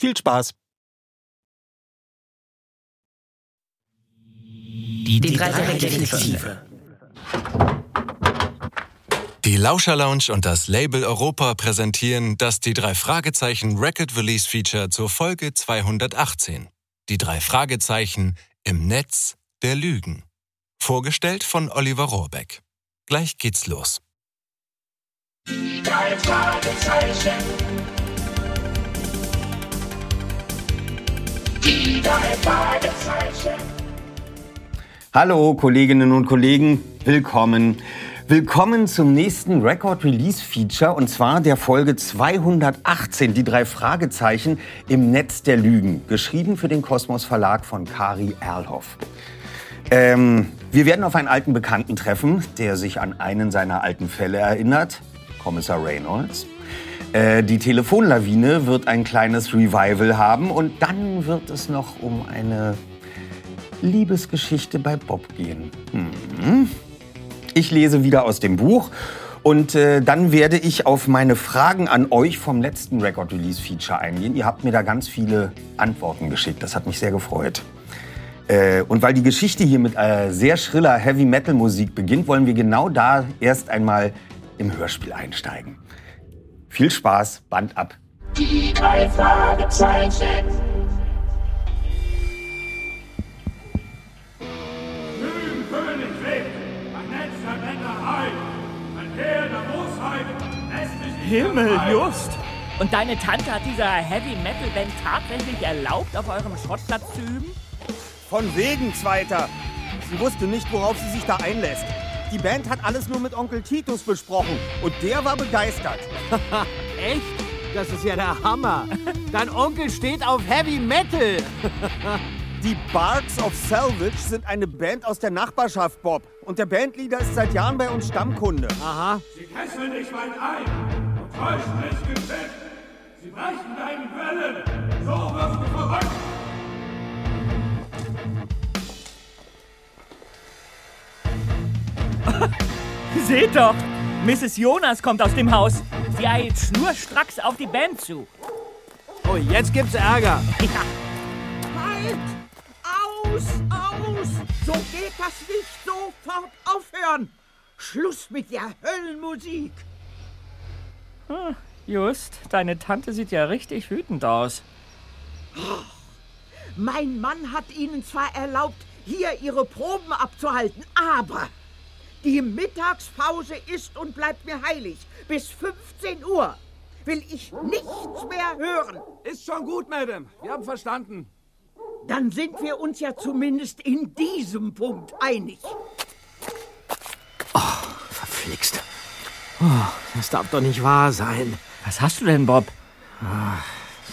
Viel Spaß! Die, die drei Detektive. Die Lauscher Lounge und das Label Europa präsentieren das die drei Fragezeichen Record Release Feature zur Folge 218. Die drei Fragezeichen im Netz der Lügen. Vorgestellt von Oliver Rohrbeck. Gleich geht's los. Die drei Fragezeichen. Die drei Fragezeichen. Hallo Kolleginnen und Kollegen, willkommen. Willkommen zum nächsten Record Release Feature und zwar der Folge 218, die drei Fragezeichen im Netz der Lügen, geschrieben für den Kosmos Verlag von Kari Erlhoff. Ähm, wir werden auf einen alten Bekannten treffen, der sich an einen seiner alten Fälle erinnert, Kommissar Reynolds. Äh, die Telefonlawine wird ein kleines Revival haben und dann wird es noch um eine Liebesgeschichte bei Bob gehen. Hm. Ich lese wieder aus dem Buch und äh, dann werde ich auf meine Fragen an euch vom letzten Record Release Feature eingehen. Ihr habt mir da ganz viele Antworten geschickt. Das hat mich sehr gefreut. Äh, und weil die Geschichte hier mit äh, sehr schriller Heavy Metal Musik beginnt, wollen wir genau da erst einmal im Hörspiel einsteigen. Viel Spaß, Band ab. Die drei Fragezeichen. Lügenkönig lebt, ein Netz der Männerheit, ein Heer der Bosheit, lässt sich nicht Himmel, just! Und deine Tante hat dieser Heavy Metal Band tatsächlich erlaubt, auf eurem Schrottplatz zu üben? Von wegen, Zweiter. Sie wusste nicht, worauf sie sich da einlässt. Die Band hat alles nur mit Onkel Titus besprochen und der war begeistert. Echt? Das ist ja der Hammer. Dein Onkel steht auf Heavy Metal. Die Barks of Salvage sind eine Band aus der Nachbarschaft, Bob. Und der Bandleader ist seit Jahren bei uns Stammkunde. Aha. Sie kesseln dich weit ein und täuschen ins Geschäft. Sie brechen deinen Wellen, so wirst du verrückt. Seht doch! Mrs. Jonas kommt aus dem Haus. Sie eilt schnurstracks auf die Band zu. Oh, jetzt gibt's Ärger. Ja, Halt! Aus! Aus! So geht das nicht! Sofort aufhören! Schluss mit der Höllenmusik! just, deine Tante sieht ja richtig wütend aus. Mein Mann hat Ihnen zwar erlaubt, hier Ihre Proben abzuhalten, aber die Mittagspause ist und bleibt mir heilig. Bis 15 Uhr will ich nichts mehr hören. Ist schon gut, Madame. Wir haben verstanden. Dann sind wir uns ja zumindest in diesem Punkt einig. Oh, das darf doch nicht wahr sein. Was hast du denn, Bob?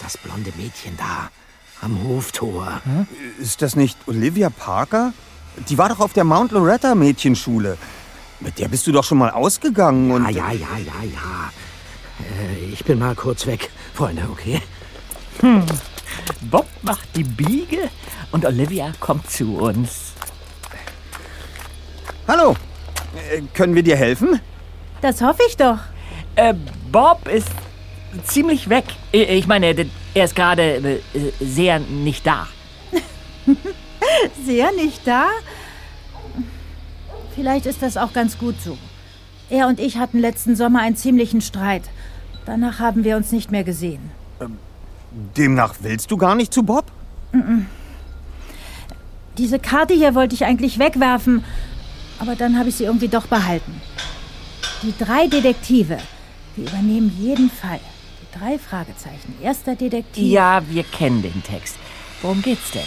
Das blonde Mädchen da am Hoftor. Ist das nicht Olivia Parker? Die war doch auf der Mount Loretta Mädchenschule. Mit der bist du doch schon mal ausgegangen und. Ah, ja, ja, ja, ja. Äh, ich bin mal kurz weg, Freunde, okay? Bob macht die Biege und Olivia kommt zu uns. Hallo. Äh, können wir dir helfen? Das hoffe ich doch. Äh, Bob ist ziemlich weg. Ich meine, er ist gerade äh, sehr nicht da. Sehr nicht da? Vielleicht ist das auch ganz gut so. Er und ich hatten letzten Sommer einen ziemlichen Streit. Danach haben wir uns nicht mehr gesehen. Demnach willst du gar nicht zu Bob? Diese Karte hier wollte ich eigentlich wegwerfen, aber dann habe ich sie irgendwie doch behalten. Die drei Detektive. Wir übernehmen jeden Fall. Die drei Fragezeichen. Erster Detektiv. Ja, wir kennen den Text. Worum geht's denn?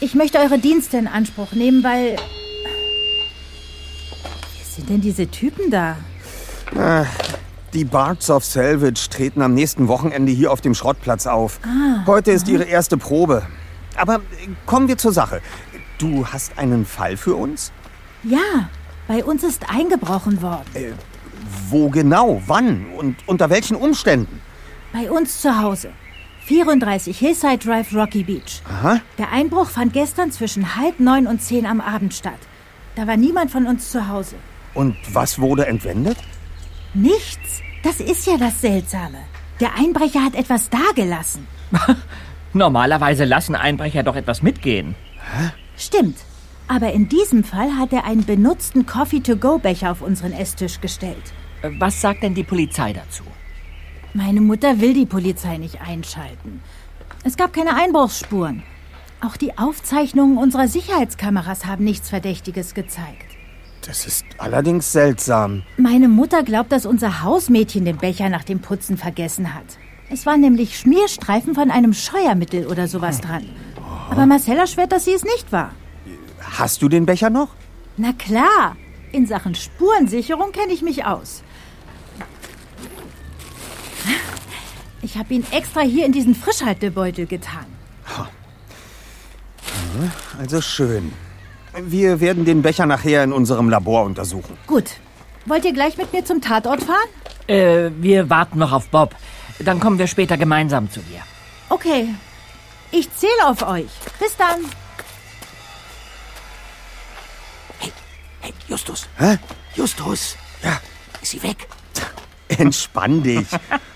Ich möchte eure Dienste in Anspruch nehmen, weil. Wer sind denn diese Typen da? Die Bards of Salvage treten am nächsten Wochenende hier auf dem Schrottplatz auf. Heute ist ihre erste Probe. Aber äh, kommen wir zur Sache. Du hast einen Fall für uns? Ja, bei uns ist eingebrochen worden. Wo genau? Wann? Und unter welchen Umständen? Bei uns zu Hause. 34 Hillside Drive, Rocky Beach. Aha. Der Einbruch fand gestern zwischen halb neun und zehn am Abend statt. Da war niemand von uns zu Hause. Und was wurde entwendet? Nichts. Das ist ja das Seltsame. Der Einbrecher hat etwas dagelassen. Normalerweise lassen Einbrecher doch etwas mitgehen. Stimmt. Aber in diesem Fall hat er einen benutzten Coffee-to-go-Becher auf unseren Esstisch gestellt. Was sagt denn die Polizei dazu? Meine Mutter will die Polizei nicht einschalten. Es gab keine Einbruchsspuren. Auch die Aufzeichnungen unserer Sicherheitskameras haben nichts Verdächtiges gezeigt. Das ist allerdings seltsam. Meine Mutter glaubt, dass unser Hausmädchen den Becher nach dem Putzen vergessen hat. Es waren nämlich Schmierstreifen von einem Scheuermittel oder sowas dran. Aber Marcella schwört, dass sie es nicht war. Hast du den Becher noch? Na klar, in Sachen Spurensicherung kenne ich mich aus. Ich habe ihn extra hier in diesen Frischhaltebeutel getan. Also schön. Wir werden den Becher nachher in unserem Labor untersuchen. Gut. Wollt ihr gleich mit mir zum Tatort fahren? Äh, wir warten noch auf Bob. Dann kommen wir später gemeinsam zu dir. Okay. Ich zähle auf euch. Bis dann. Hey, Justus. Hä? Justus. Ja. Ist sie weg? Entspann dich.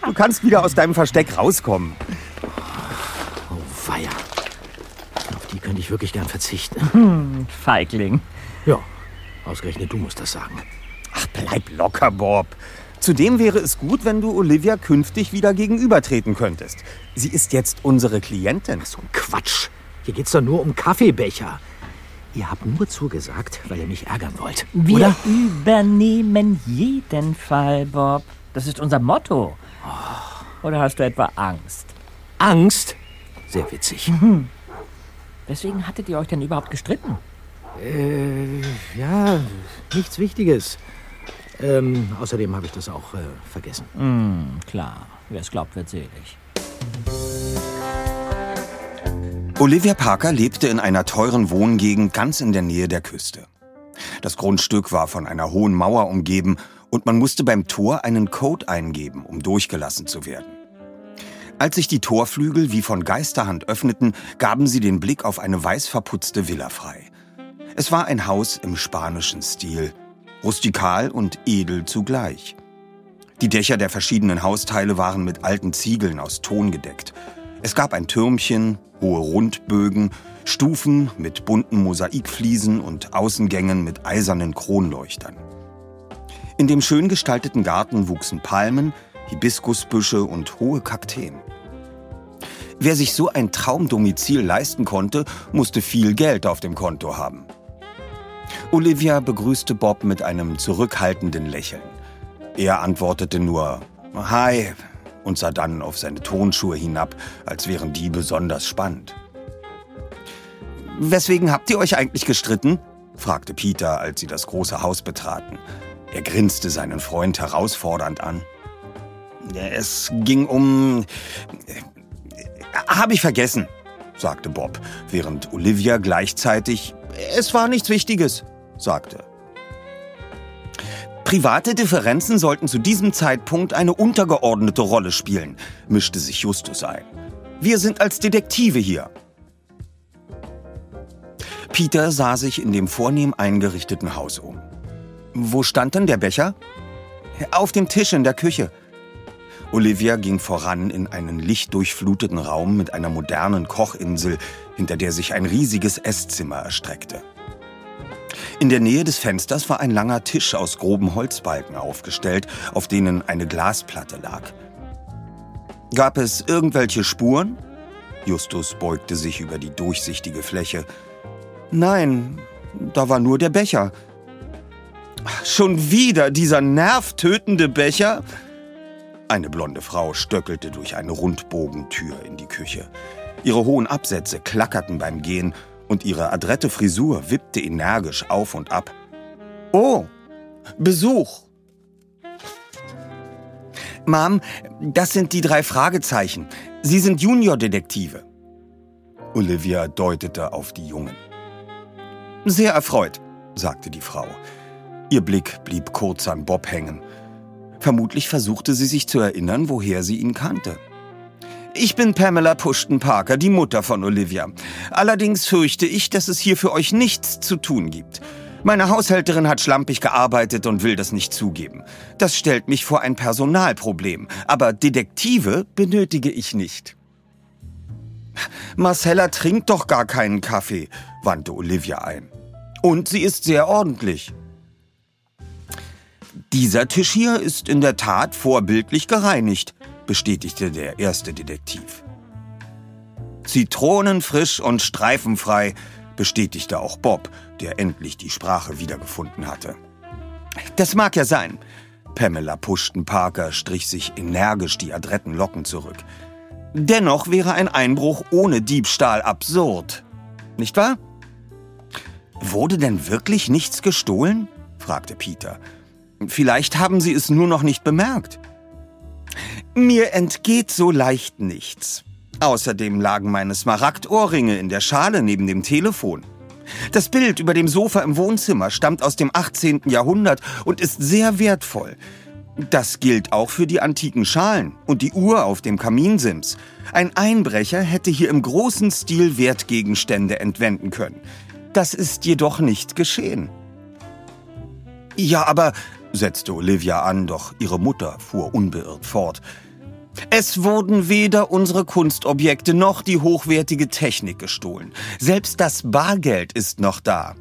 Du kannst wieder aus deinem Versteck rauskommen. Oh, weia. Auf die könnte ich wirklich gern verzichten. Feigling. Ja, ausgerechnet du musst das sagen. Ach, bleib locker, Bob. Zudem wäre es gut, wenn du Olivia künftig wieder gegenübertreten könntest. Sie ist jetzt unsere Klientin. So ein Quatsch. Hier geht's doch nur um Kaffeebecher. Ihr habt nur zugesagt, weil ihr mich ärgern wollt. Wir Oder? übernehmen jeden Fall, Bob. Das ist unser Motto. Oder hast du etwa Angst? Angst? Sehr witzig. Weswegen hattet ihr euch denn überhaupt gestritten? Äh, ja, nichts Wichtiges. Ähm, außerdem habe ich das auch äh, vergessen. Hm, klar. Wer es glaubt, wird selig. Olivia Parker lebte in einer teuren Wohngegend ganz in der Nähe der Küste. Das Grundstück war von einer hohen Mauer umgeben und man musste beim Tor einen Code eingeben, um durchgelassen zu werden. Als sich die Torflügel wie von Geisterhand öffneten, gaben sie den Blick auf eine weiß verputzte Villa frei. Es war ein Haus im spanischen Stil, rustikal und edel zugleich. Die Dächer der verschiedenen Hausteile waren mit alten Ziegeln aus Ton gedeckt. Es gab ein Türmchen, hohe Rundbögen, Stufen mit bunten Mosaikfliesen und Außengängen mit eisernen Kronleuchtern. In dem schön gestalteten Garten wuchsen Palmen, Hibiskusbüsche und hohe Kakteen. Wer sich so ein Traumdomizil leisten konnte, musste viel Geld auf dem Konto haben. Olivia begrüßte Bob mit einem zurückhaltenden Lächeln. Er antwortete nur Hi und sah dann auf seine Tonschuhe hinab, als wären die besonders spannend. Weswegen habt ihr euch eigentlich gestritten? fragte Peter, als sie das große Haus betraten. Er grinste seinen Freund herausfordernd an. Es ging um... Habe ich vergessen, sagte Bob, während Olivia gleichzeitig Es war nichts Wichtiges, sagte. Private Differenzen sollten zu diesem Zeitpunkt eine untergeordnete Rolle spielen, mischte sich Justus ein. Wir sind als Detektive hier. Peter sah sich in dem vornehm eingerichteten Haus um. Wo stand denn der Becher? Auf dem Tisch in der Küche. Olivia ging voran in einen lichtdurchfluteten Raum mit einer modernen Kochinsel, hinter der sich ein riesiges Esszimmer erstreckte. In der Nähe des Fensters war ein langer Tisch aus groben Holzbalken aufgestellt, auf denen eine Glasplatte lag. Gab es irgendwelche Spuren? Justus beugte sich über die durchsichtige Fläche. Nein, da war nur der Becher. Schon wieder dieser nervtötende Becher? Eine blonde Frau stöckelte durch eine Rundbogentür in die Küche. Ihre hohen Absätze klackerten beim Gehen und ihre adrette Frisur wippte energisch auf und ab. Oh, Besuch. Mom, das sind die drei Fragezeichen. Sie sind Juniordetektive. Olivia deutete auf die Jungen. Sehr erfreut, sagte die Frau. Ihr Blick blieb kurz an Bob hängen. Vermutlich versuchte sie sich zu erinnern, woher sie ihn kannte. Ich bin Pamela Pushton Parker, die Mutter von Olivia. Allerdings fürchte ich, dass es hier für euch nichts zu tun gibt. Meine Haushälterin hat schlampig gearbeitet und will das nicht zugeben. Das stellt mich vor ein Personalproblem, aber Detektive benötige ich nicht. Marcella trinkt doch gar keinen Kaffee, wandte Olivia ein. Und sie ist sehr ordentlich. Dieser Tisch hier ist in der Tat vorbildlich gereinigt, bestätigte der erste Detektiv. Zitronenfrisch und streifenfrei, bestätigte auch Bob, der endlich die Sprache wiedergefunden hatte. Das mag ja sein. Pamela Pushton Parker strich sich energisch die adretten Locken zurück. Dennoch wäre ein Einbruch ohne Diebstahl absurd. Nicht wahr? Wurde denn wirklich nichts gestohlen? fragte Peter. Vielleicht haben Sie es nur noch nicht bemerkt. Mir entgeht so leicht nichts. Außerdem lagen meine Smaragdohrringe in der Schale neben dem Telefon. Das Bild über dem Sofa im Wohnzimmer stammt aus dem 18. Jahrhundert und ist sehr wertvoll. Das gilt auch für die antiken Schalen und die Uhr auf dem Kaminsims. Ein Einbrecher hätte hier im großen Stil Wertgegenstände entwenden können. Das ist jedoch nicht geschehen. Ja, aber, setzte Olivia an, doch ihre Mutter fuhr unbeirrt fort. Es wurden weder unsere Kunstobjekte noch die hochwertige Technik gestohlen. Selbst das Bargeld ist noch da.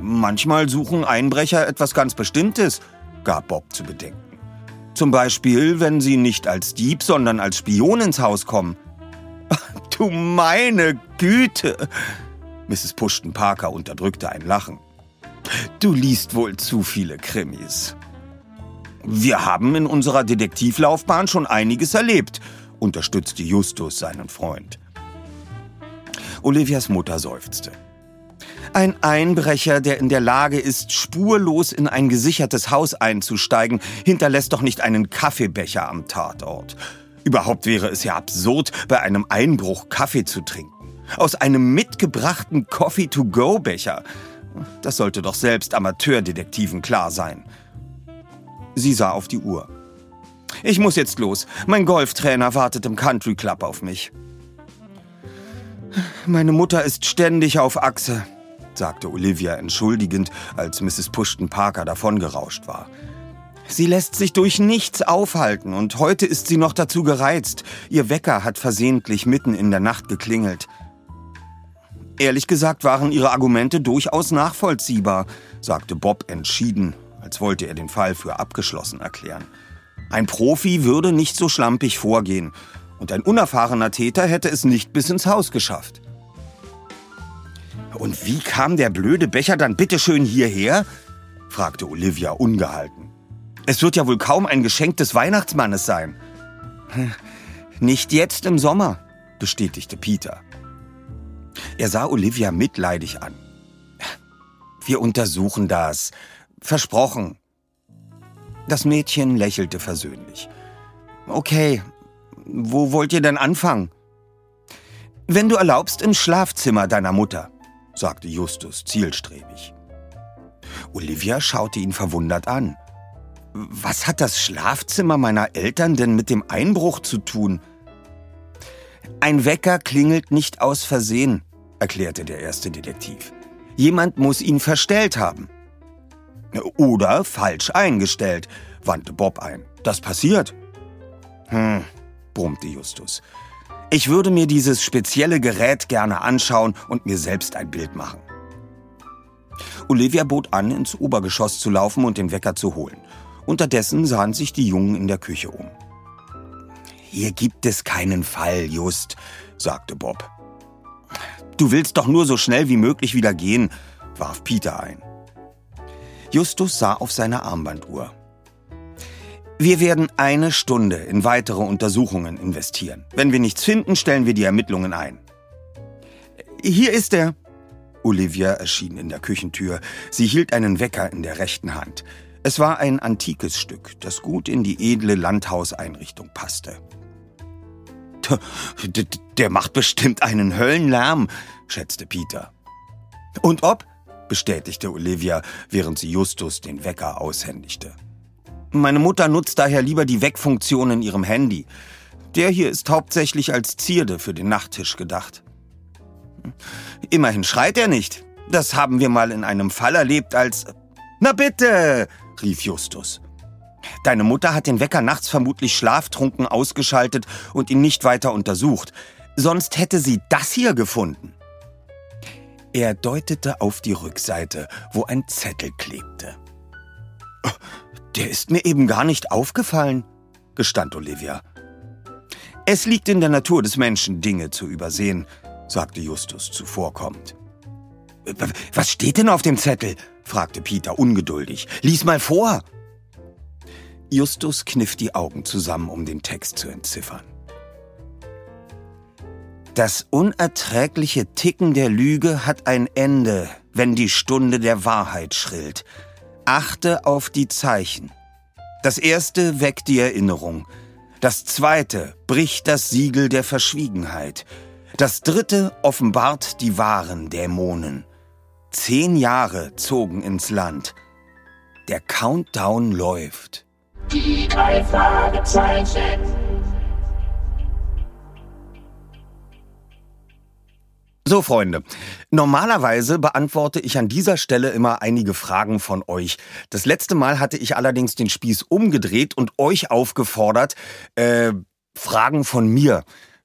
Manchmal suchen Einbrecher etwas ganz Bestimmtes, gab Bob zu bedenken. Zum Beispiel, wenn sie nicht als Dieb, sondern als Spion ins Haus kommen. Du meine Güte! Mrs. Pushton Parker unterdrückte ein Lachen. Du liest wohl zu viele Krimis. Wir haben in unserer Detektivlaufbahn schon einiges erlebt, unterstützte Justus seinen Freund. Olivias Mutter seufzte. Ein Einbrecher, der in der Lage ist, spurlos in ein gesichertes Haus einzusteigen, hinterlässt doch nicht einen Kaffeebecher am Tatort. Überhaupt wäre es ja absurd, bei einem Einbruch Kaffee zu trinken. Aus einem mitgebrachten Coffee-to-go-Becher. Das sollte doch selbst Amateurdetektiven klar sein. Sie sah auf die Uhr. Ich muss jetzt los. Mein Golftrainer wartet im Country Club auf mich. Meine Mutter ist ständig auf Achse, sagte Olivia entschuldigend, als Mrs. Pushton Parker davongerauscht war. Sie lässt sich durch nichts aufhalten und heute ist sie noch dazu gereizt. Ihr Wecker hat versehentlich mitten in der Nacht geklingelt. Ehrlich gesagt waren ihre Argumente durchaus nachvollziehbar, sagte Bob entschieden als wollte er den Fall für abgeschlossen erklären. Ein Profi würde nicht so schlampig vorgehen und ein unerfahrener Täter hätte es nicht bis ins Haus geschafft. Und wie kam der blöde Becher dann bitteschön hierher? fragte Olivia ungehalten. Es wird ja wohl kaum ein Geschenk des Weihnachtsmannes sein. Nicht jetzt im Sommer, bestätigte Peter. Er sah Olivia mitleidig an. Wir untersuchen das. Versprochen. Das Mädchen lächelte versöhnlich. Okay, wo wollt ihr denn anfangen? Wenn du erlaubst, im Schlafzimmer deiner Mutter, sagte Justus zielstrebig. Olivia schaute ihn verwundert an. Was hat das Schlafzimmer meiner Eltern denn mit dem Einbruch zu tun? Ein Wecker klingelt nicht aus Versehen, erklärte der erste Detektiv. Jemand muss ihn verstellt haben. Oder falsch eingestellt, wandte Bob ein. Das passiert. Hm, brummte Justus. Ich würde mir dieses spezielle Gerät gerne anschauen und mir selbst ein Bild machen. Olivia bot an, ins Obergeschoss zu laufen und den Wecker zu holen. Unterdessen sahen sich die Jungen in der Küche um. Hier gibt es keinen Fall, Just, sagte Bob. Du willst doch nur so schnell wie möglich wieder gehen, warf Peter ein. Justus sah auf seine Armbanduhr. Wir werden eine Stunde in weitere Untersuchungen investieren. Wenn wir nichts finden, stellen wir die Ermittlungen ein. Hier ist er. Olivia erschien in der Küchentür. Sie hielt einen Wecker in der rechten Hand. Es war ein antikes Stück, das gut in die edle Landhauseinrichtung passte. Der macht bestimmt einen Höllenlärm, schätzte Peter. Und ob? bestätigte Olivia, während sie Justus den Wecker aushändigte. Meine Mutter nutzt daher lieber die Weckfunktion in ihrem Handy. Der hier ist hauptsächlich als Zierde für den Nachttisch gedacht. Immerhin schreit er nicht. Das haben wir mal in einem Fall erlebt, als... Na bitte, rief Justus. Deine Mutter hat den Wecker nachts vermutlich schlaftrunken ausgeschaltet und ihn nicht weiter untersucht. Sonst hätte sie das hier gefunden. Er deutete auf die Rückseite, wo ein Zettel klebte. Der ist mir eben gar nicht aufgefallen, gestand Olivia. Es liegt in der Natur des Menschen, Dinge zu übersehen, sagte Justus zuvorkommend. Was steht denn auf dem Zettel? fragte Peter ungeduldig. Lies mal vor. Justus kniff die Augen zusammen, um den Text zu entziffern. Das unerträgliche Ticken der Lüge hat ein Ende, wenn die Stunde der Wahrheit schrillt. Achte auf die Zeichen. Das erste weckt die Erinnerung. Das zweite bricht das Siegel der Verschwiegenheit. Das dritte offenbart die wahren Dämonen. Zehn Jahre zogen ins Land. Der Countdown läuft. Die drei Fragezeichen. So, Freunde. Normalerweise beantworte ich an dieser Stelle immer einige Fragen von euch. Das letzte Mal hatte ich allerdings den Spieß umgedreht und euch aufgefordert, äh, Fragen von mir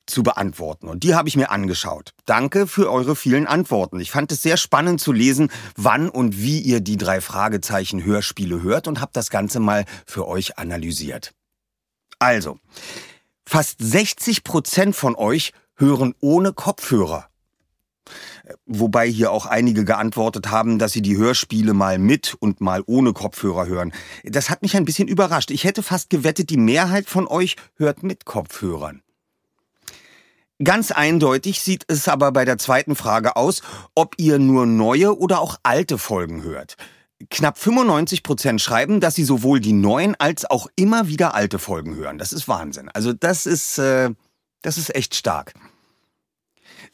zu beantworten. Und die habe ich mir angeschaut. Danke für eure vielen Antworten. Ich fand es sehr spannend zu lesen, wann und wie ihr die drei Fragezeichen Hörspiele hört und habe das Ganze mal für euch analysiert. Also, fast 60 Prozent von euch hören ohne Kopfhörer. Wobei hier auch einige geantwortet haben, dass sie die Hörspiele mal mit und mal ohne Kopfhörer hören. Das hat mich ein bisschen überrascht. Ich hätte fast gewettet, die Mehrheit von euch hört mit Kopfhörern. Ganz eindeutig sieht es aber bei der zweiten Frage aus, ob ihr nur neue oder auch alte Folgen hört. Knapp 95 Prozent schreiben, dass sie sowohl die neuen als auch immer wieder alte Folgen hören. Das ist Wahnsinn. Also das ist, äh, das ist echt stark.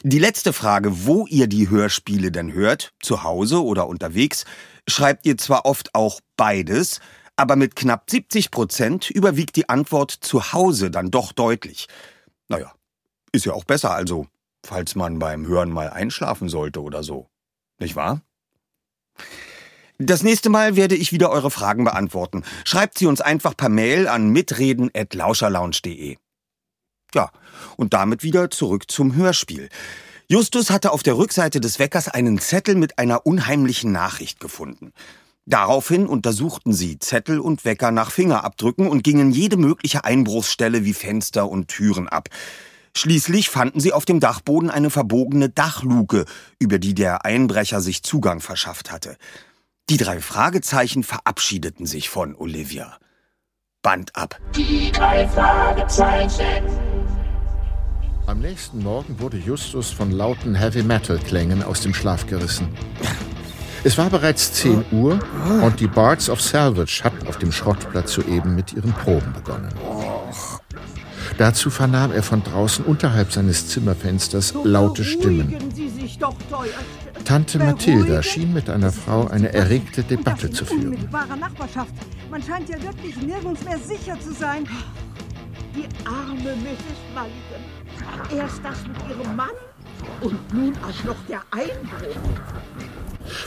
Die letzte Frage, wo ihr die Hörspiele denn hört, zu Hause oder unterwegs, schreibt ihr zwar oft auch beides, aber mit knapp 70 Prozent überwiegt die Antwort zu Hause dann doch deutlich. Naja, ist ja auch besser also, falls man beim Hören mal einschlafen sollte oder so. Nicht wahr? Das nächste Mal werde ich wieder eure Fragen beantworten. Schreibt sie uns einfach per Mail an mitreden.lauscherlounge.de. Ja, und damit wieder zurück zum Hörspiel. Justus hatte auf der Rückseite des Weckers einen Zettel mit einer unheimlichen Nachricht gefunden. Daraufhin untersuchten sie Zettel und Wecker nach Fingerabdrücken und gingen jede mögliche Einbruchsstelle wie Fenster und Türen ab. Schließlich fanden sie auf dem Dachboden eine verbogene Dachluke, über die der Einbrecher sich Zugang verschafft hatte. Die drei Fragezeichen verabschiedeten sich von Olivia. Band ab. Die drei Fragezeichen. Am nächsten Morgen wurde Justus von lauten Heavy-Metal-Klängen aus dem Schlaf gerissen. Es war bereits 10 Uhr und die Bards of Salvage hatten auf dem Schrottplatz soeben mit ihren Proben begonnen. Dazu vernahm er von draußen unterhalb seines Zimmerfensters laute Stimmen. Tante Mathilda schien mit einer Frau eine erregte Debatte zu führen. Man scheint ja wirklich nirgends mehr sicher zu sein. Die arme Mrs. Mulligan. Erst das mit ihrem Mann und nun auch noch der Einbruch.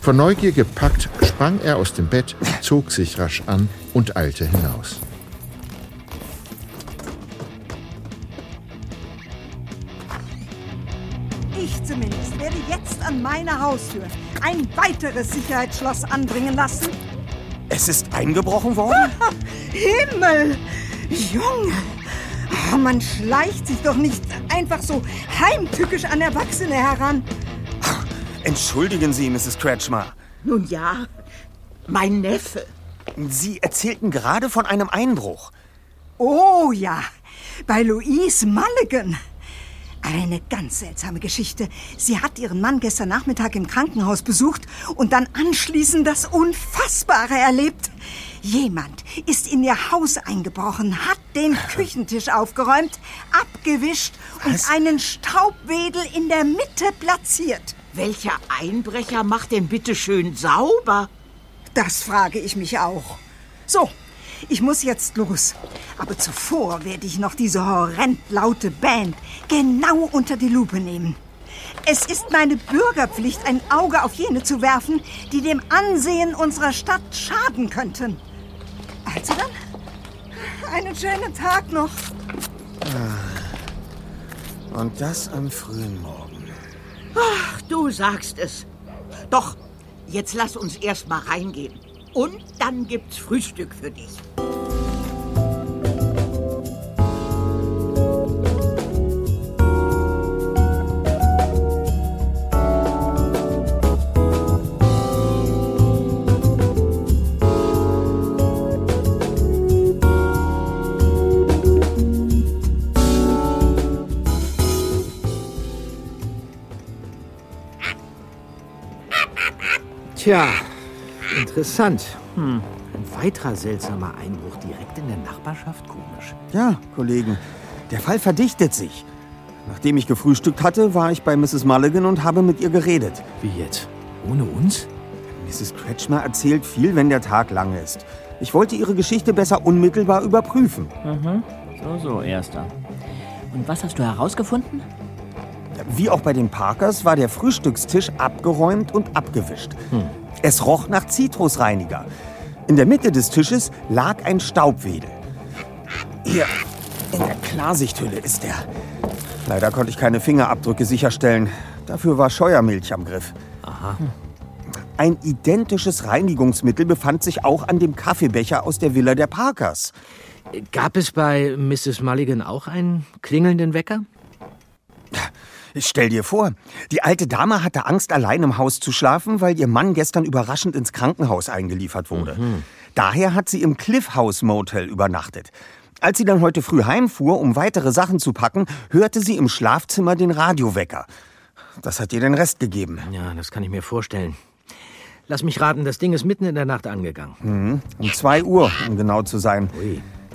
Von Neugier gepackt, sprang er aus dem Bett, zog sich rasch an und eilte hinaus. Meiner Haustür ein weiteres Sicherheitsschloss anbringen lassen. Es ist eingebrochen worden? Himmel! Junge! Oh, man schleicht sich doch nicht einfach so heimtückisch an Erwachsene heran. Entschuldigen Sie, Mrs. Kretschmer. Nun ja, mein Neffe. Sie erzählten gerade von einem Einbruch. Oh ja, bei Louise Mulligan. Eine ganz seltsame Geschichte. Sie hat ihren Mann gestern Nachmittag im Krankenhaus besucht und dann anschließend das Unfassbare erlebt. Jemand ist in ihr Haus eingebrochen, hat den Küchentisch aufgeräumt, abgewischt und einen Staubwedel in der Mitte platziert. Welcher Einbrecher macht denn bitte schön sauber? Das frage ich mich auch. So, ich muss jetzt los. Aber zuvor werde ich noch diese horrend laute Band genau unter die Lupe nehmen. Es ist meine Bürgerpflicht, ein Auge auf jene zu werfen, die dem Ansehen unserer Stadt schaden könnten. Also dann, einen schönen Tag noch. Und das am frühen Morgen. Ach, du sagst es. Doch, jetzt lass uns erst mal reingehen. Und dann gibt's Frühstück für dich. Tja, interessant. Hm. Ein weiterer seltsamer Einbruch direkt in der Nachbarschaft? Komisch. Ja, Kollegen, der Fall verdichtet sich. Nachdem ich gefrühstückt hatte, war ich bei Mrs. Mulligan und habe mit ihr geredet. Wie jetzt? Ohne uns? Mrs. Kretschmer erzählt viel, wenn der Tag lang ist. Ich wollte ihre Geschichte besser unmittelbar überprüfen. Mhm. So, so, Erster. Und was hast du herausgefunden? Wie auch bei den Parkers war der Frühstückstisch abgeräumt und abgewischt. Es roch nach Zitrusreiniger. In der Mitte des Tisches lag ein Staubwedel. Hier, in der Klarsichthülle ist er. Leider konnte ich keine Fingerabdrücke sicherstellen. Dafür war Scheuermilch am Griff. Aha. Ein identisches Reinigungsmittel befand sich auch an dem Kaffeebecher aus der Villa der Parkers. Gab es bei Mrs. Mulligan auch einen klingelnden Wecker? Stell dir vor, die alte Dame hatte Angst, allein im Haus zu schlafen, weil ihr Mann gestern überraschend ins Krankenhaus eingeliefert wurde. Daher hat sie im Cliff House Motel übernachtet. Als sie dann heute früh heimfuhr, um weitere Sachen zu packen, hörte sie im Schlafzimmer den Radiowecker. Das hat ihr den Rest gegeben. Ja, das kann ich mir vorstellen. Lass mich raten, das Ding ist mitten in der Nacht angegangen. Mhm. Um zwei Uhr, um genau zu sein.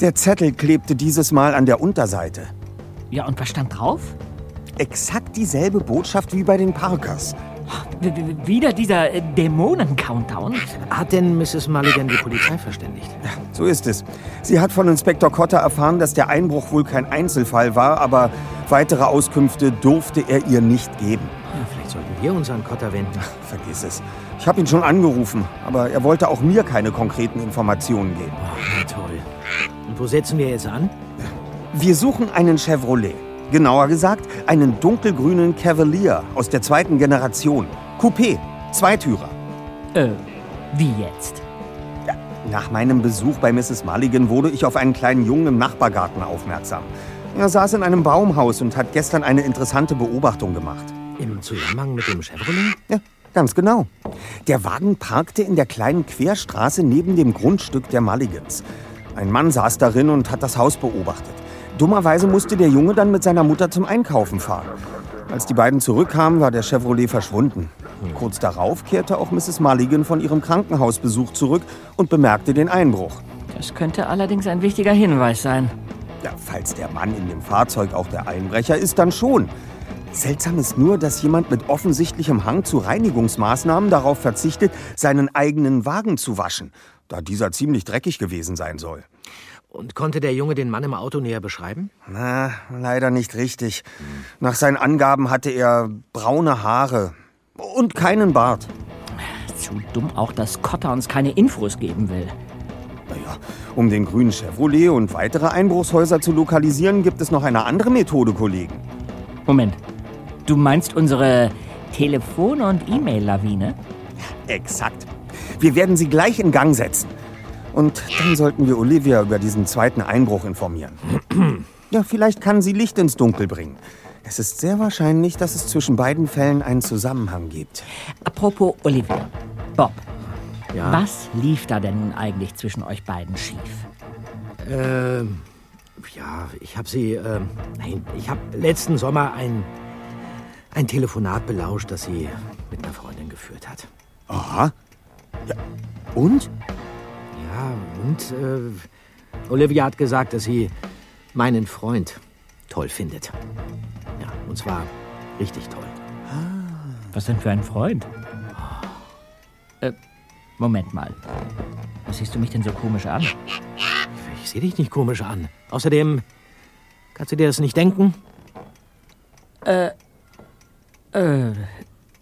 Der Zettel klebte dieses Mal an der Unterseite. Ja, und was stand drauf? Exakt dieselbe Botschaft wie bei den Parkers. Wieder dieser äh, Dämonen-Countdown? Hat denn Mrs. Mulligan die Polizei verständigt? So ist es. Sie hat von Inspektor Cotter erfahren, dass der Einbruch wohl kein Einzelfall war, aber weitere Auskünfte durfte er ihr nicht geben. Ja, vielleicht sollten wir uns an Cotter wenden. Vergiss es. Ich habe ihn schon angerufen, aber er wollte auch mir keine konkreten Informationen geben. Oh, na toll. Und wo setzen wir jetzt an? Wir suchen einen Chevrolet. Genauer gesagt, einen dunkelgrünen Cavalier aus der zweiten Generation. Coupé, Zweitürer. Äh, wie jetzt? Nach meinem Besuch bei Mrs. Mulligan wurde ich auf einen kleinen Jungen im Nachbargarten aufmerksam. Er saß in einem Baumhaus und hat gestern eine interessante Beobachtung gemacht. Im Zusammenhang mit dem Chevrolet? Ja, ganz genau. Der Wagen parkte in der kleinen Querstraße neben dem Grundstück der Mulligans. Ein Mann saß darin und hat das Haus beobachtet. Dummerweise musste der Junge dann mit seiner Mutter zum Einkaufen fahren. Als die beiden zurückkamen, war der Chevrolet verschwunden. Kurz darauf kehrte auch Mrs. Mulligan von ihrem Krankenhausbesuch zurück und bemerkte den Einbruch. Das könnte allerdings ein wichtiger Hinweis sein. Ja, falls der Mann in dem Fahrzeug auch der Einbrecher ist, dann schon. Seltsam ist nur, dass jemand mit offensichtlichem Hang zu Reinigungsmaßnahmen darauf verzichtet, seinen eigenen Wagen zu waschen, da dieser ziemlich dreckig gewesen sein soll. Und konnte der Junge den Mann im Auto näher beschreiben? Na, leider nicht richtig. Nach seinen Angaben hatte er braune Haare und keinen Bart. Zu dumm auch, dass Cotter uns keine Infos geben will. Naja, um den grünen Chevrolet und weitere Einbruchshäuser zu lokalisieren, gibt es noch eine andere Methode, Kollegen. Moment. Du meinst unsere Telefon- und E-Mail-Lawine? Exakt. Wir werden sie gleich in Gang setzen. Und dann sollten wir Olivia über diesen zweiten Einbruch informieren. Ja, vielleicht kann sie Licht ins Dunkel bringen. Es ist sehr wahrscheinlich, dass es zwischen beiden Fällen einen Zusammenhang gibt. Apropos Olivia. Bob. Ja? Was lief da denn nun eigentlich zwischen euch beiden schief? Ähm, ja, ich habe sie, ähm, nein, ich habe letzten Sommer ein, ein Telefonat belauscht, das sie mit einer Freundin geführt hat. Aha. Ja. Und? Ja, und äh, Olivia hat gesagt, dass sie meinen Freund toll findet. Ja, und zwar richtig toll. Was denn für ein Freund? Äh, Moment mal. Was siehst du mich denn so komisch an? Ich sehe dich nicht komisch an. Außerdem, kannst du dir das nicht denken? Äh, äh, äh,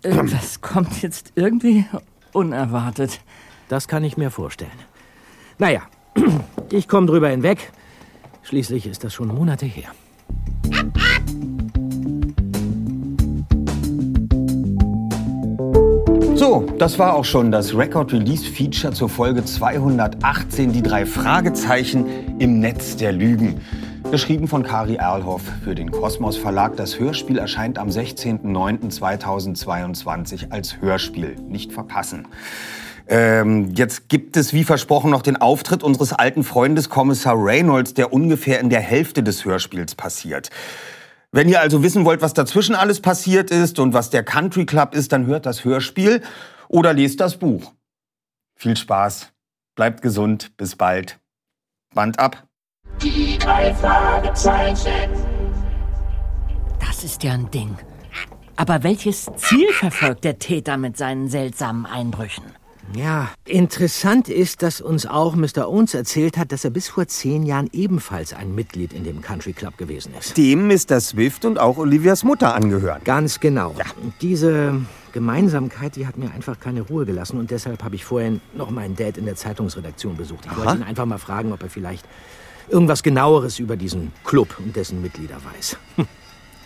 das kommt jetzt irgendwie unerwartet. Das kann ich mir vorstellen. Naja, ich komme drüber hinweg. Schließlich ist das schon Monate her. So, das war auch schon das Record Release Feature zur Folge 218, die drei Fragezeichen im Netz der Lügen. Geschrieben von Kari Erlhoff für den Kosmos Verlag. Das Hörspiel erscheint am 16.09.2022 als Hörspiel. Nicht verpassen. Ähm, jetzt gibt es wie versprochen noch den Auftritt unseres alten Freundes Kommissar Reynolds, der ungefähr in der Hälfte des Hörspiels passiert. Wenn ihr also wissen wollt, was dazwischen alles passiert ist und was der Country Club ist, dann hört das Hörspiel oder lest das Buch. Viel Spaß, bleibt gesund, bis bald. Band ab. Die drei Fragezeichen. Das ist ja ein Ding. Aber welches Ziel verfolgt der Täter mit seinen seltsamen Einbrüchen? Ja, interessant ist, dass uns auch Mr. Owens erzählt hat, dass er bis vor zehn Jahren ebenfalls ein Mitglied in dem Country Club gewesen ist. Dem Mr. Swift und auch Olivias Mutter angehören. Ganz genau. Ja. Diese Gemeinsamkeit, die hat mir einfach keine Ruhe gelassen und deshalb habe ich vorhin noch meinen Dad in der Zeitungsredaktion besucht. Ich Aha. wollte ihn einfach mal fragen, ob er vielleicht irgendwas genaueres über diesen Club und dessen Mitglieder weiß.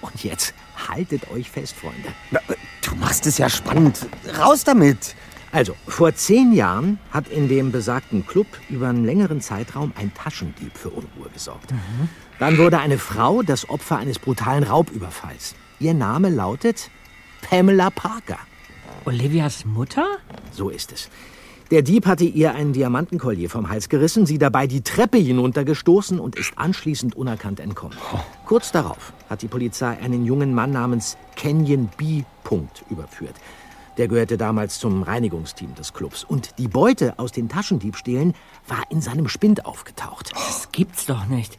Und jetzt haltet euch fest, Freunde. Du machst es ja spannend. Raus damit. Also, vor zehn Jahren hat in dem besagten Club über einen längeren Zeitraum ein Taschendieb für Unruhe gesorgt. Dann wurde eine Frau das Opfer eines brutalen Raubüberfalls. Ihr Name lautet Pamela Parker. Olivias Mutter? So ist es. Der Dieb hatte ihr einen Diamantenkollier vom Hals gerissen, sie dabei die Treppe hinuntergestoßen und ist anschließend unerkannt entkommen. Kurz darauf hat die Polizei einen jungen Mann namens Kenyon B. Überführt. Der gehörte damals zum Reinigungsteam des Clubs. Und die Beute aus den Taschendiebstählen war in seinem Spind aufgetaucht. Das gibt's doch nicht.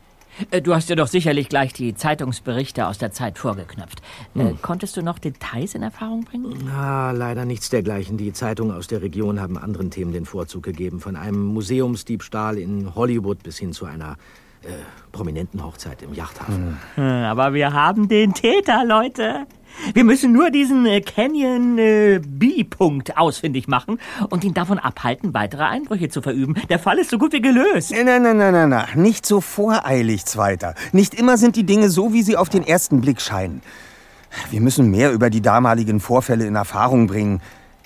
Äh, Du hast dir doch sicherlich gleich die Zeitungsberichte aus der Zeit vorgeknöpft. Äh, Hm. konntest du noch Details in Erfahrung bringen? Ah, leider nichts dergleichen. Die Zeitungen aus der Region haben anderen Themen den Vorzug gegeben. Von einem Museumsdiebstahl in Hollywood bis hin zu einer äh, prominenten Hochzeit im Yachthafen. Hm, Aber wir haben den Täter, Leute. Wir müssen nur diesen äh, Canyon äh, B-Punkt ausfindig machen und ihn davon abhalten, weitere Einbrüche zu verüben. Der Fall ist so gut wie gelöst. Nein, nein, nein, nein, nein, nein. Nicht so voreilig, Zweiter. Nicht immer sind die Dinge so, wie sie auf den ersten Blick scheinen. Wir müssen mehr über die damaligen Vorfälle in Erfahrung bringen.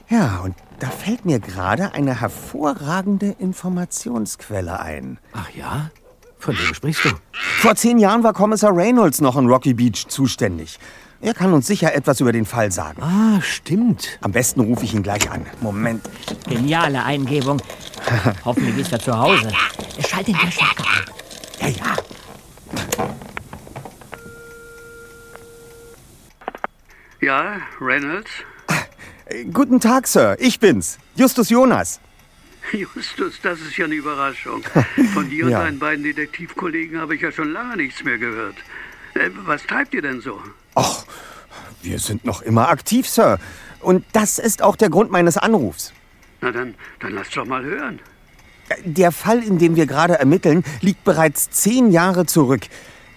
Ja, und da fällt mir gerade eine hervorragende Informationsquelle ein. Ach ja? Von wem sprichst du? Vor zehn Jahren war Kommissar Reynolds noch in Rocky Beach zuständig. Er kann uns sicher etwas über den Fall sagen. Ah, stimmt. Am besten rufe ich ihn gleich an. Moment. Geniale Eingebung. Hoffentlich ist er zu Hause. Schalt den Verstärker ein. Ja, ja. Ja, Reynolds? Äh, Guten Tag, Sir. Ich bin's. Justus Jonas. Justus, das ist ja eine Überraschung. Von dir und Ja. deinen beiden Detektivkollegen habe ich ja schon lange nichts mehr gehört. Äh, Was treibt ihr denn so? Ach, wir sind noch immer aktiv, Sir. Und das ist auch der Grund meines Anrufs. Na dann, dann lass doch mal hören. Der Fall, in dem wir gerade ermitteln, liegt bereits zehn Jahre zurück.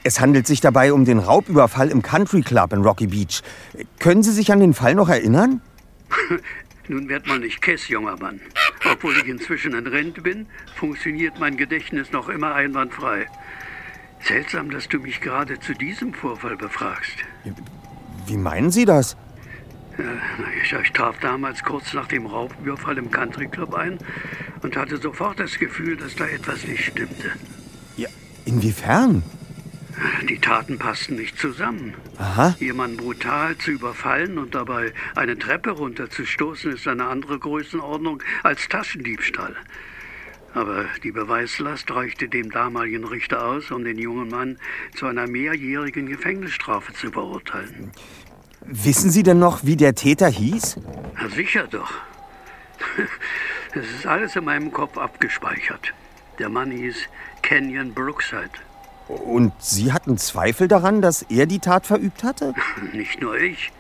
Es handelt sich dabei um den Raubüberfall im Country Club in Rocky Beach. Können Sie sich an den Fall noch erinnern? Nun werd mal nicht kess, junger Mann. Obwohl ich inzwischen in Rente bin, funktioniert mein Gedächtnis noch immer einwandfrei. Seltsam, dass du mich gerade zu diesem Vorfall befragst. Wie meinen Sie das? Ich, ich traf damals kurz nach dem Raubüberfall im Country Club ein und hatte sofort das Gefühl, dass da etwas nicht stimmte. Ja, inwiefern? Die Taten passten nicht zusammen. Aha. Jemanden brutal zu überfallen und dabei eine Treppe runterzustoßen, ist eine andere Größenordnung als Taschendiebstahl. Aber die Beweislast reichte dem damaligen Richter aus, um den jungen Mann zu einer mehrjährigen Gefängnisstrafe zu verurteilen. Wissen Sie denn noch, wie der Täter hieß? Na sicher doch. Es ist alles in meinem Kopf abgespeichert. Der Mann hieß Kenyon Brookside. Und Sie hatten Zweifel daran, dass er die Tat verübt hatte? Nicht nur ich.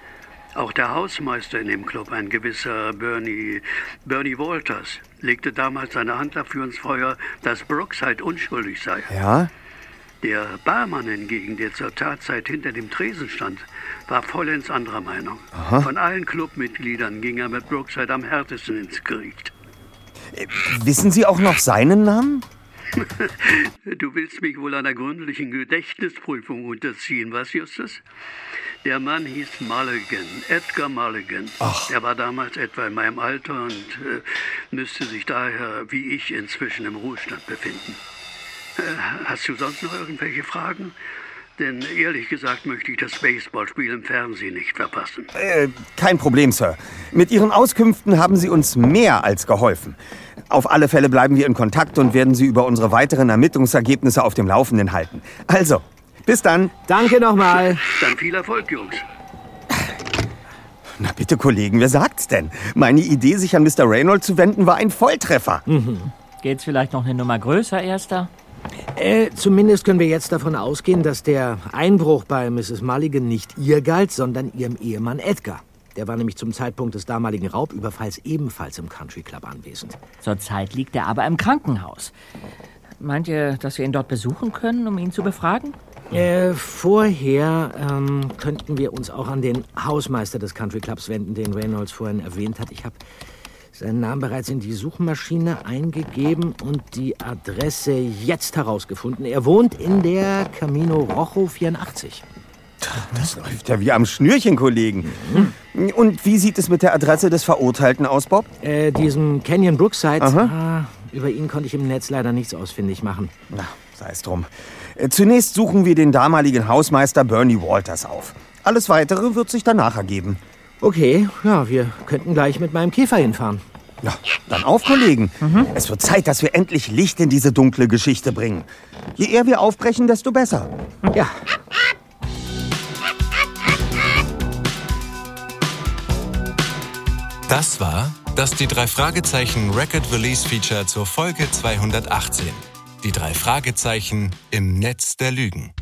Auch der Hausmeister in dem Club, ein gewisser Bernie, Bernie Walters, legte damals seine Hand dafür ins Feuer, dass Brookside unschuldig sei. Ja? Der Barmann hingegen, der zur Tatzeit hinter dem Tresen stand, war vollends anderer Meinung. Aha. Von allen Clubmitgliedern ging er mit Brookside am härtesten ins Gericht. Wissen Sie auch noch seinen Namen? Du willst mich wohl einer gründlichen Gedächtnisprüfung unterziehen, was, Justus? Der Mann hieß Mulligan, Edgar Mulligan. Ach. Er war damals etwa in meinem Alter und äh, müsste sich daher, wie ich, inzwischen im Ruhestand befinden. Äh, hast du sonst noch irgendwelche Fragen? Denn ehrlich gesagt möchte ich das Baseballspiel im Fernsehen nicht verpassen. Äh, kein Problem, Sir. Mit Ihren Auskünften haben Sie uns mehr als geholfen. Auf alle Fälle bleiben wir in Kontakt und werden Sie über unsere weiteren Ermittlungsergebnisse auf dem Laufenden halten. Also, bis dann. Danke nochmal. Dann viel Erfolg, Jungs. Na bitte, Kollegen, wer sagt's denn? Meine Idee, sich an Mr. Reynolds zu wenden, war ein Volltreffer. Mhm. Geht's vielleicht noch eine Nummer größer, Erster? Äh, zumindest können wir jetzt davon ausgehen, dass der Einbruch bei Mrs. Mulligan nicht ihr galt, sondern ihrem Ehemann Edgar. Der war nämlich zum Zeitpunkt des damaligen Raubüberfalls ebenfalls im Country Club anwesend. Zurzeit liegt er aber im Krankenhaus. Meint ihr, dass wir ihn dort besuchen können, um ihn zu befragen? Äh, vorher ähm, könnten wir uns auch an den Hausmeister des Country Clubs wenden, den Reynolds vorhin erwähnt hat. Ich habe seinen Namen bereits in die Suchmaschine eingegeben und die Adresse jetzt herausgefunden. Er wohnt in der Camino Rojo 84. Das läuft ja wie am Schnürchen, Kollegen. Und wie sieht es mit der Adresse des Verurteilten aus, Bob? Äh, diesem Canyon Brookside. Aha. Ah, über ihn konnte ich im Netz leider nichts ausfindig machen. Na, sei es drum. Äh, Zunächst suchen wir den damaligen Hausmeister Bernie Walters auf. Alles Weitere wird sich danach ergeben. Okay, ja, wir könnten gleich mit meinem Käfer hinfahren. Ja, dann auf, Kollegen. Es wird Zeit, dass wir endlich Licht in diese dunkle Geschichte bringen. Je eher wir aufbrechen, desto besser. Ja. Das war das die drei Fragezeichen Record Release Feature zur Folge 218. Die drei Fragezeichen im Netz der Lügen.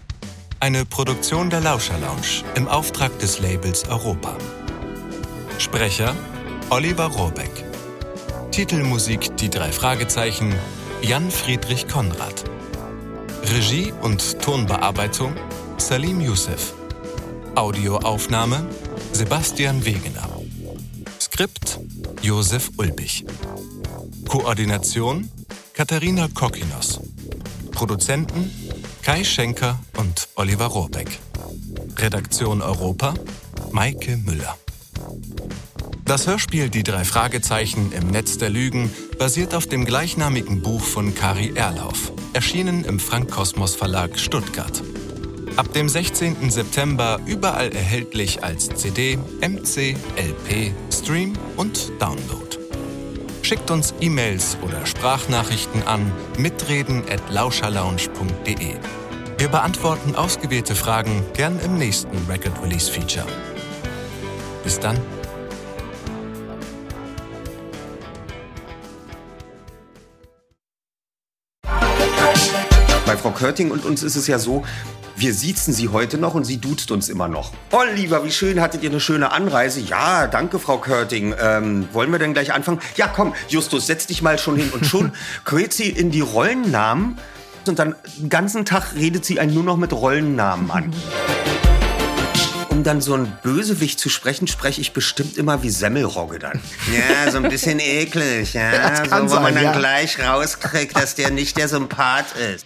Eine Produktion der Lauscher Lounge im Auftrag des Labels Europa. Sprecher Oliver Rohrbeck. Titelmusik Die drei Fragezeichen Jan Friedrich Konrad. Regie und Tonbearbeitung Salim Youssef. Audioaufnahme Sebastian Wegener. Skript Josef Ulbich. Koordination Katharina Kokinos. Produzenten Kai Schenker und Oliver Rohrbeck. Redaktion Europa Maike Müller. Das Hörspiel Die drei Fragezeichen im Netz der Lügen basiert auf dem gleichnamigen Buch von Kari Erlauf, erschienen im Frank Kosmos Verlag Stuttgart. Ab dem 16. September überall erhältlich als CD, MC, LP, Stream und Download. Schickt uns E-Mails oder Sprachnachrichten an mitreden@lauscherlounge.de. Wir beantworten ausgewählte Fragen gern im nächsten Record Release Feature. Bis dann. Bei Frau Körting und uns ist es ja so, wir siezen sie heute noch und sie duzt uns immer noch. Oliver, wie schön, hattet ihr eine schöne Anreise? Ja, danke, Frau Körting. Ähm, wollen wir denn gleich anfangen? Ja, komm, Justus, setz dich mal schon hin. Und schon quält sie in die Rollennamen und dann den ganzen Tag redet sie einen nur noch mit Rollennamen an. Um dann so ein Bösewicht zu sprechen, spreche ich bestimmt immer wie Semmelrogge dann. Ja, so ein bisschen eklig, ja. So, wo man sein, dann ja. gleich rauskriegt, dass der nicht der Sympath ist.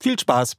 Viel Spaß!